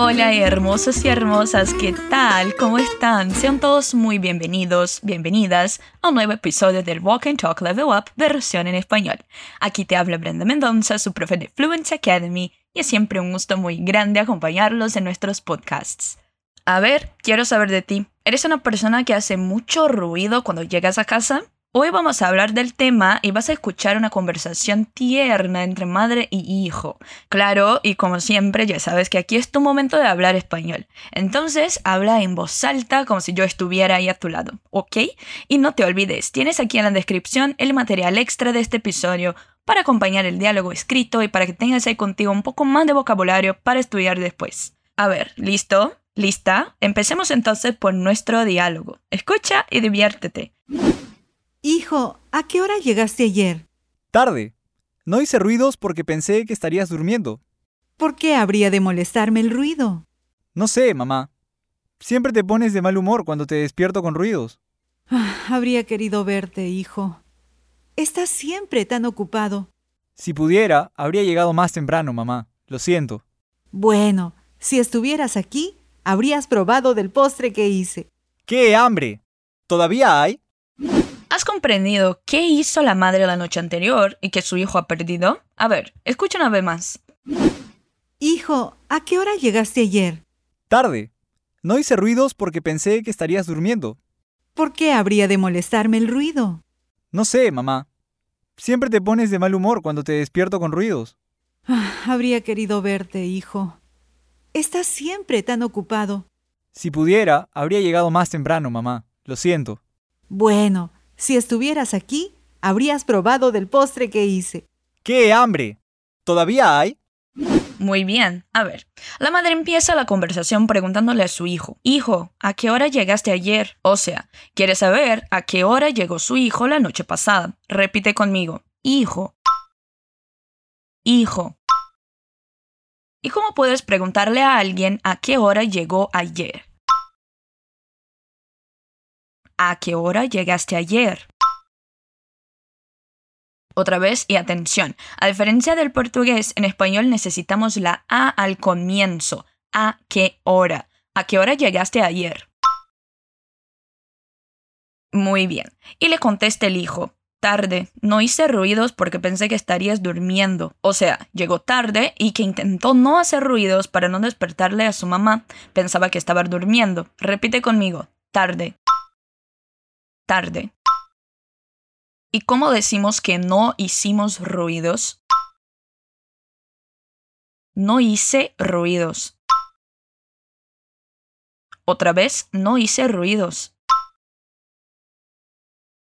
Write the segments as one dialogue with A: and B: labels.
A: Hola hermosos y hermosas, ¿qué tal? ¿Cómo están? Sean todos muy bienvenidos, bienvenidas a un nuevo episodio del Walk and Talk Level Up versión en español. Aquí te habla Brenda Mendoza, su profe de Fluency Academy, y es siempre un gusto muy grande acompañarlos en nuestros podcasts. A ver, quiero saber de ti. ¿Eres una persona que hace mucho ruido cuando llegas a casa? Hoy vamos a hablar del tema y vas a escuchar una conversación tierna entre madre y hijo. Claro, y como siempre, ya sabes que aquí es tu momento de hablar español. Entonces, habla en voz alta como si yo estuviera ahí a tu lado, ¿ok? Y no te olvides, tienes aquí en la descripción el material extra de este episodio para acompañar el diálogo escrito y para que tengas ahí contigo un poco más de vocabulario para estudiar después. A ver, ¿listo? ¿Lista? Empecemos entonces por nuestro diálogo. Escucha y diviértete.
B: Hijo, ¿a qué hora llegaste ayer?
C: Tarde. No hice ruidos porque pensé que estarías durmiendo.
B: ¿Por qué habría de molestarme el ruido?
C: No sé, mamá. Siempre te pones de mal humor cuando te despierto con ruidos.
B: Ah, habría querido verte, hijo. Estás siempre tan ocupado.
C: Si pudiera, habría llegado más temprano, mamá. Lo siento.
B: Bueno, si estuvieras aquí, habrías probado del postre que hice.
C: ¡Qué hambre! ¿Todavía hay?
A: ¿Has comprendido qué hizo la madre la noche anterior y que su hijo ha perdido? A ver, escucha una vez más.
B: Hijo, ¿a qué hora llegaste ayer?
C: Tarde. No hice ruidos porque pensé que estarías durmiendo.
B: ¿Por qué habría de molestarme el ruido?
C: No sé, mamá. Siempre te pones de mal humor cuando te despierto con ruidos.
B: Ah, habría querido verte, hijo. Estás siempre tan ocupado.
C: Si pudiera, habría llegado más temprano, mamá. Lo siento.
B: Bueno, si estuvieras aquí, habrías probado del postre que hice.
C: ¡Qué hambre! ¿Todavía hay?
A: Muy bien, a ver. La madre empieza la conversación preguntándole a su hijo, Hijo, ¿a qué hora llegaste ayer? O sea, quiere saber a qué hora llegó su hijo la noche pasada. Repite conmigo, Hijo. Hijo. ¿Y cómo puedes preguntarle a alguien a qué hora llegó ayer? ¿A qué hora llegaste ayer? Otra vez y atención, a diferencia del portugués, en español necesitamos la A al comienzo. ¿A qué hora? ¿A qué hora llegaste ayer? Muy bien. Y le contesta el hijo, tarde. No hice ruidos porque pensé que estarías durmiendo. O sea, llegó tarde y que intentó no hacer ruidos para no despertarle a su mamá. Pensaba que estaba durmiendo. Repite conmigo, tarde tarde. ¿Y cómo decimos que no hicimos ruidos? No hice ruidos. Otra vez, no hice ruidos.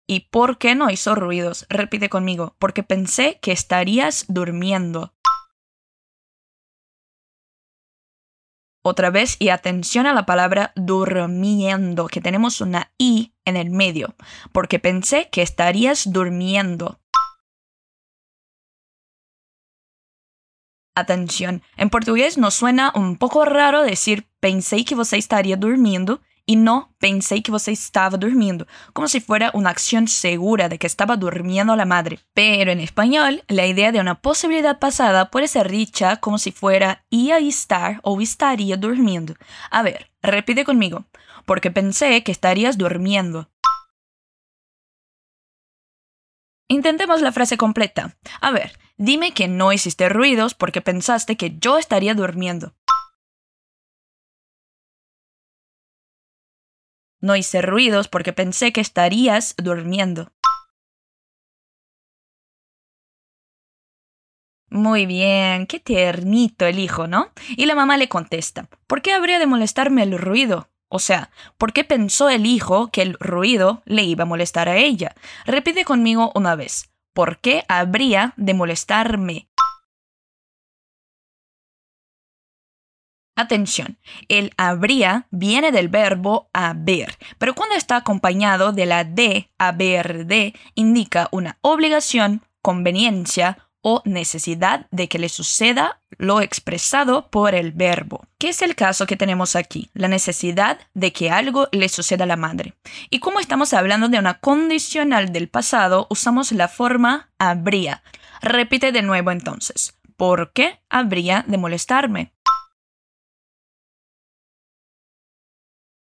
A: ¿Y por qué no hizo ruidos? Repite conmigo, porque pensé que estarías durmiendo. Otra vez y atención a la palabra durmiendo, que tenemos una i en el medio, porque pensé que estarías durmiendo. Atención, en portugués nos suena un poco raro decir pensé que você estaría durmiendo y no pensé que você estaba durmiendo, como si fuera una acción segura de que estaba durmiendo la madre. Pero en español, la idea de una posibilidad pasada puede ser dicha como si fuera iba a estar o estaría durmiendo. A ver, repite conmigo, porque pensé que estarías durmiendo. Intentemos la frase completa. A ver, dime que no hiciste ruidos porque pensaste que yo estaría durmiendo. No hice ruidos porque pensé que estarías durmiendo. Muy bien, qué tiernito el hijo, ¿no? Y la mamá le contesta, ¿por qué habría de molestarme el ruido? O sea, ¿por qué pensó el hijo que el ruido le iba a molestar a ella? Repite conmigo una vez, ¿por qué habría de molestarme? Atención, el habría viene del verbo haber, pero cuando está acompañado de la de haber de indica una obligación, conveniencia o necesidad de que le suceda lo expresado por el verbo, ¿Qué es el caso que tenemos aquí, la necesidad de que algo le suceda a la madre. Y como estamos hablando de una condicional del pasado, usamos la forma habría. Repite de nuevo entonces, ¿por qué habría de molestarme?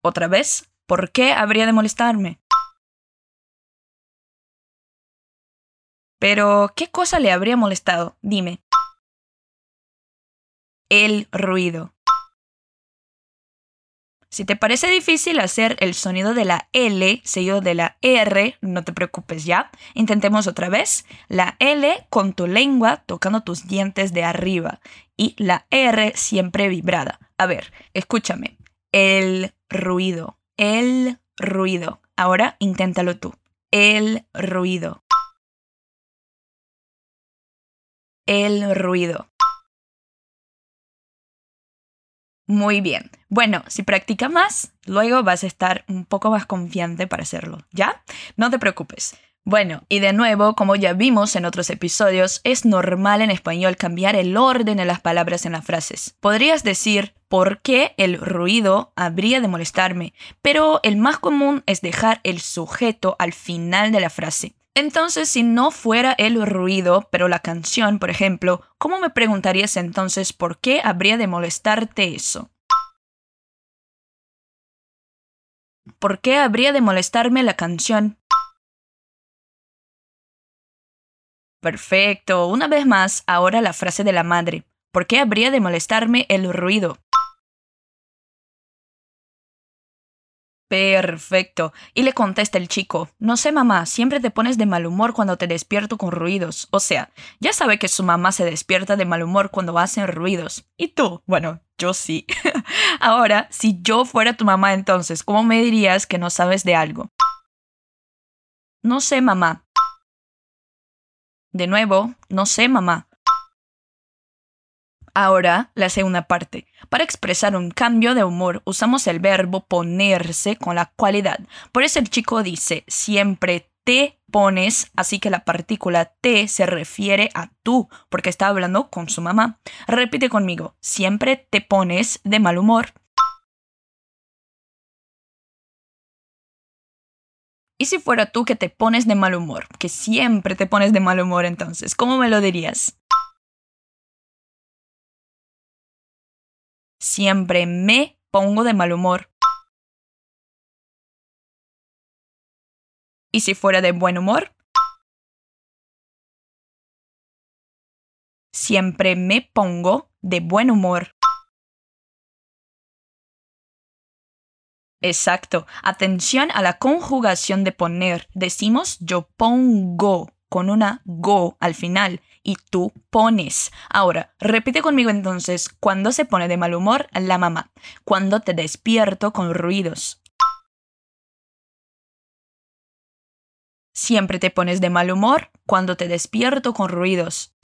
A: Otra vez, ¿por qué habría de molestarme? Pero, ¿qué cosa le habría molestado? Dime. El ruido. Si te parece difícil hacer el sonido de la L seguido de la R, no te preocupes ya. Intentemos otra vez. La L con tu lengua tocando tus dientes de arriba y la R siempre vibrada. A ver, escúchame. El ruido. El ruido. Ahora inténtalo tú. El ruido. El ruido. Muy bien. Bueno, si practica más, luego vas a estar un poco más confiante para hacerlo, ¿ya? No te preocupes. Bueno, y de nuevo, como ya vimos en otros episodios, es normal en español cambiar el orden de las palabras en las frases. Podrías decir, ¿por qué el ruido habría de molestarme? Pero el más común es dejar el sujeto al final de la frase. Entonces, si no fuera el ruido, pero la canción, por ejemplo, ¿cómo me preguntarías entonces por qué habría de molestarte eso? ¿Por qué habría de molestarme la canción? Perfecto. Una vez más, ahora la frase de la madre. ¿Por qué habría de molestarme el ruido? Perfecto. Y le contesta el chico, no sé mamá, siempre te pones de mal humor cuando te despierto con ruidos. O sea, ya sabe que su mamá se despierta de mal humor cuando hacen ruidos. ¿Y tú? Bueno, yo sí. Ahora, si yo fuera tu mamá entonces, ¿cómo me dirías que no sabes de algo? No sé mamá. De nuevo, no sé mamá. Ahora, la segunda parte. Para expresar un cambio de humor usamos el verbo ponerse con la cualidad. Por eso el chico dice, siempre te pones, así que la partícula te se refiere a tú, porque está hablando con su mamá. Repite conmigo, siempre te pones de mal humor. ¿Y si fuera tú que te pones de mal humor? Que siempre te pones de mal humor entonces, ¿cómo me lo dirías? Siempre me pongo de mal humor. ¿Y si fuera de buen humor? Siempre me pongo de buen humor. Exacto. Atención a la conjugación de poner. Decimos yo pongo con una go al final y tú pones. Ahora, repite conmigo entonces, cuando se pone de mal humor la mamá, cuando te despierto con ruidos. Siempre te pones de mal humor cuando te despierto con ruidos.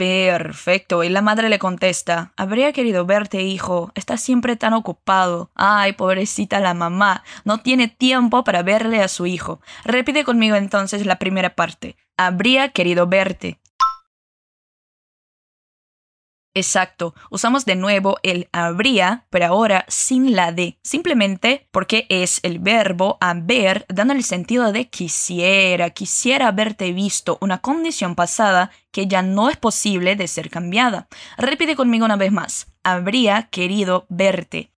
A: Perfecto. Y la madre le contesta, habría querido verte, hijo. Estás siempre tan ocupado. Ay, pobrecita la mamá. No tiene tiempo para verle a su hijo. Repite conmigo entonces la primera parte. Habría querido verte. Exacto, usamos de nuevo el habría, pero ahora sin la de, simplemente porque es el verbo haber dando el sentido de quisiera, quisiera haberte visto, una condición pasada que ya no es posible de ser cambiada. Repite conmigo una vez más, habría querido verte.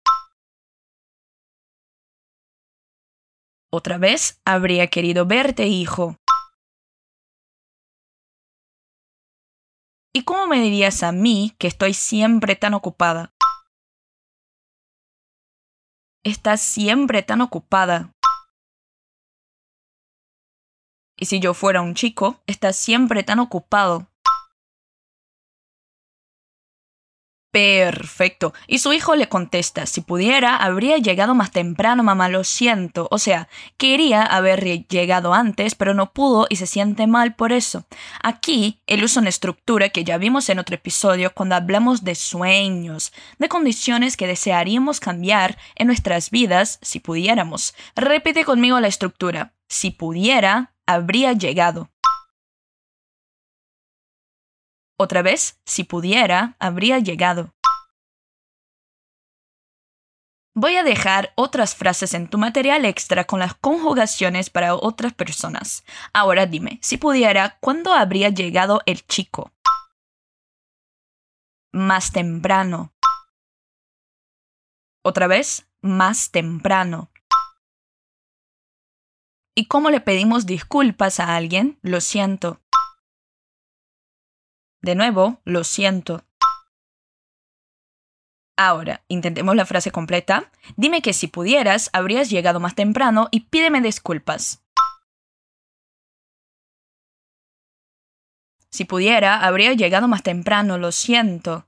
A: Otra vez, habría querido verte, hijo. ¿Y cómo me dirías a mí que estoy siempre tan ocupada? Estás siempre tan ocupada. Y si yo fuera un chico, estás siempre tan ocupado. Perfecto. Y su hijo le contesta, si pudiera, habría llegado más temprano, mamá, lo siento. O sea, quería haber llegado antes, pero no pudo y se siente mal por eso. Aquí, él usa una estructura que ya vimos en otro episodio cuando hablamos de sueños, de condiciones que desearíamos cambiar en nuestras vidas si pudiéramos. Repite conmigo la estructura. Si pudiera, habría llegado. Otra vez, si pudiera, habría llegado. Voy a dejar otras frases en tu material extra con las conjugaciones para otras personas. Ahora dime, si pudiera, ¿cuándo habría llegado el chico? más temprano. Otra vez, más temprano. ¿Y cómo le pedimos disculpas a alguien? Lo siento. De nuevo, lo siento. Ahora, intentemos la frase completa. Dime que si pudieras, habrías llegado más temprano y pídeme disculpas. Si pudiera, habría llegado más temprano, lo siento.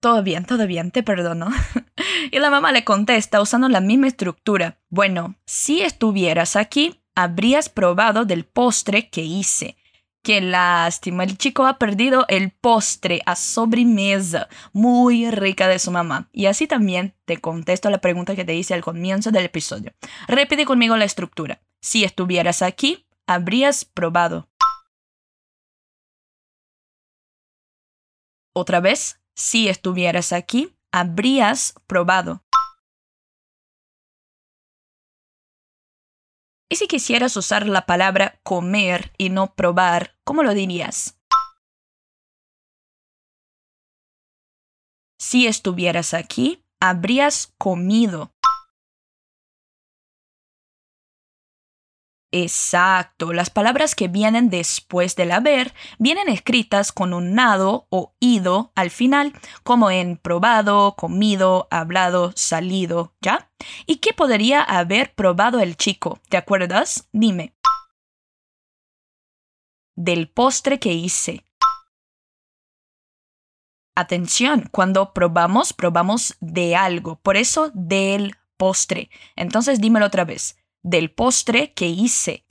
A: Todo bien, todo bien, te perdono. y la mamá le contesta usando la misma estructura. Bueno, si estuvieras aquí, habrías probado del postre que hice. Qué lástima, el chico ha perdido el postre a sobremesa muy rica de su mamá. Y así también te contesto la pregunta que te hice al comienzo del episodio. Repite conmigo la estructura. Si estuvieras aquí, habrías probado. Otra vez, si estuvieras aquí, habrías probado. ¿Y si quisieras usar la palabra comer y no probar, cómo lo dirías? Si estuvieras aquí, habrías comido. Exacto, las palabras que vienen después del haber vienen escritas con un nado o ido al final, como en probado, comido, hablado, salido, ¿ya? ¿Y qué podría haber probado el chico? ¿Te acuerdas? Dime. Del postre que hice. Atención, cuando probamos, probamos de algo, por eso del postre. Entonces dímelo otra vez del postre que hice.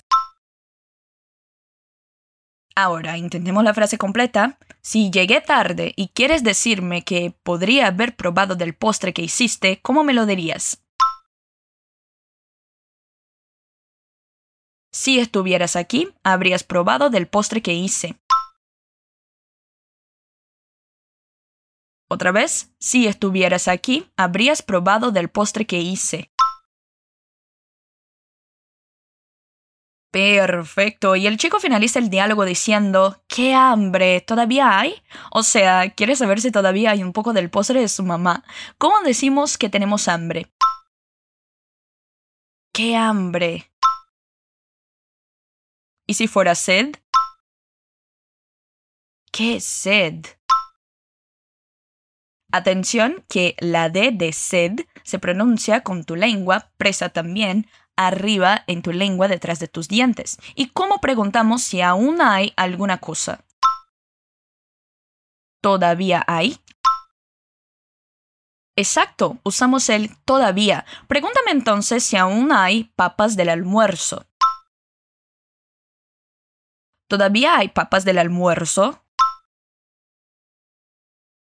A: Ahora, intentemos la frase completa. Si llegué tarde y quieres decirme que podría haber probado del postre que hiciste, ¿cómo me lo dirías? Si estuvieras aquí, habrías probado del postre que hice. Otra vez, si estuvieras aquí, habrías probado del postre que hice. Perfecto. Y el chico finaliza el diálogo diciendo, ¡qué hambre! ¿Todavía hay? O sea, quiere saber si todavía hay un poco del postre de su mamá. ¿Cómo decimos que tenemos hambre? ¡Qué hambre! ¿Y si fuera sed? ¡Qué sed! Atención que la D de sed se pronuncia con tu lengua presa también arriba en tu lengua detrás de tus dientes. ¿Y cómo preguntamos si aún hay alguna cosa? ¿Todavía hay? Exacto, usamos el todavía. Pregúntame entonces si aún hay papas del almuerzo. ¿Todavía hay papas del almuerzo?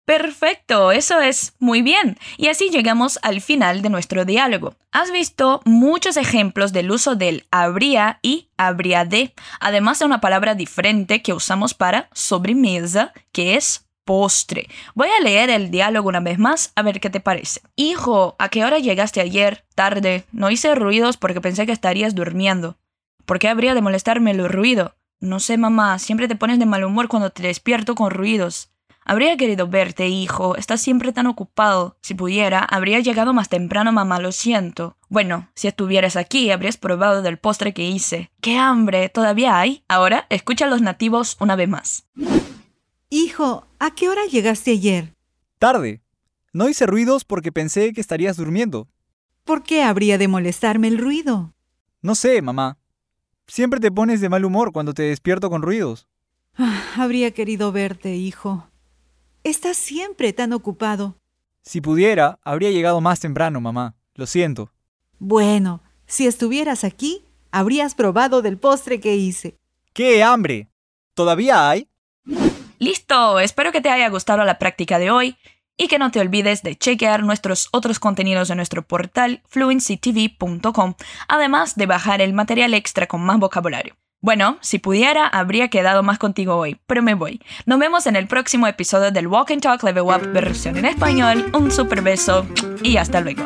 A: Perfecto, eso es muy bien. Y así llegamos al final de nuestro diálogo. Has visto muchos ejemplos del uso del habría y habría de, además de una palabra diferente que usamos para sobremesa, que es postre. Voy a leer el diálogo una vez más a ver qué te parece. Hijo, ¿a qué hora llegaste ayer? Tarde. No hice ruidos porque pensé que estarías durmiendo. ¿Por qué habría de molestarme el ruido? No sé, mamá, siempre te pones de mal humor cuando te despierto con ruidos. Habría querido verte, hijo. Estás siempre tan ocupado. Si pudiera, habría llegado más temprano, mamá, lo siento. Bueno, si estuvieras aquí, habrías probado del postre que hice. ¡Qué hambre! ¿Todavía hay? Ahora, escucha a los nativos una vez más.
B: Hijo, ¿a qué hora llegaste ayer?
C: Tarde. No hice ruidos porque pensé que estarías durmiendo.
B: ¿Por qué habría de molestarme el ruido?
C: No sé, mamá. Siempre te pones de mal humor cuando te despierto con ruidos.
B: Ah, habría querido verte, hijo. Estás siempre tan ocupado.
C: Si pudiera, habría llegado más temprano, mamá. Lo siento.
B: Bueno, si estuvieras aquí, habrías probado del postre que hice.
C: ¡Qué hambre! ¿Todavía hay?
A: Listo, espero que te haya gustado la práctica de hoy y que no te olvides de chequear nuestros otros contenidos en nuestro portal fluencytv.com, además de bajar el material extra con más vocabulario. Bueno, si pudiera, habría quedado más contigo hoy, pero me voy. Nos vemos en el próximo episodio del Walk and Talk Level Up versión en español. Un super beso y hasta luego.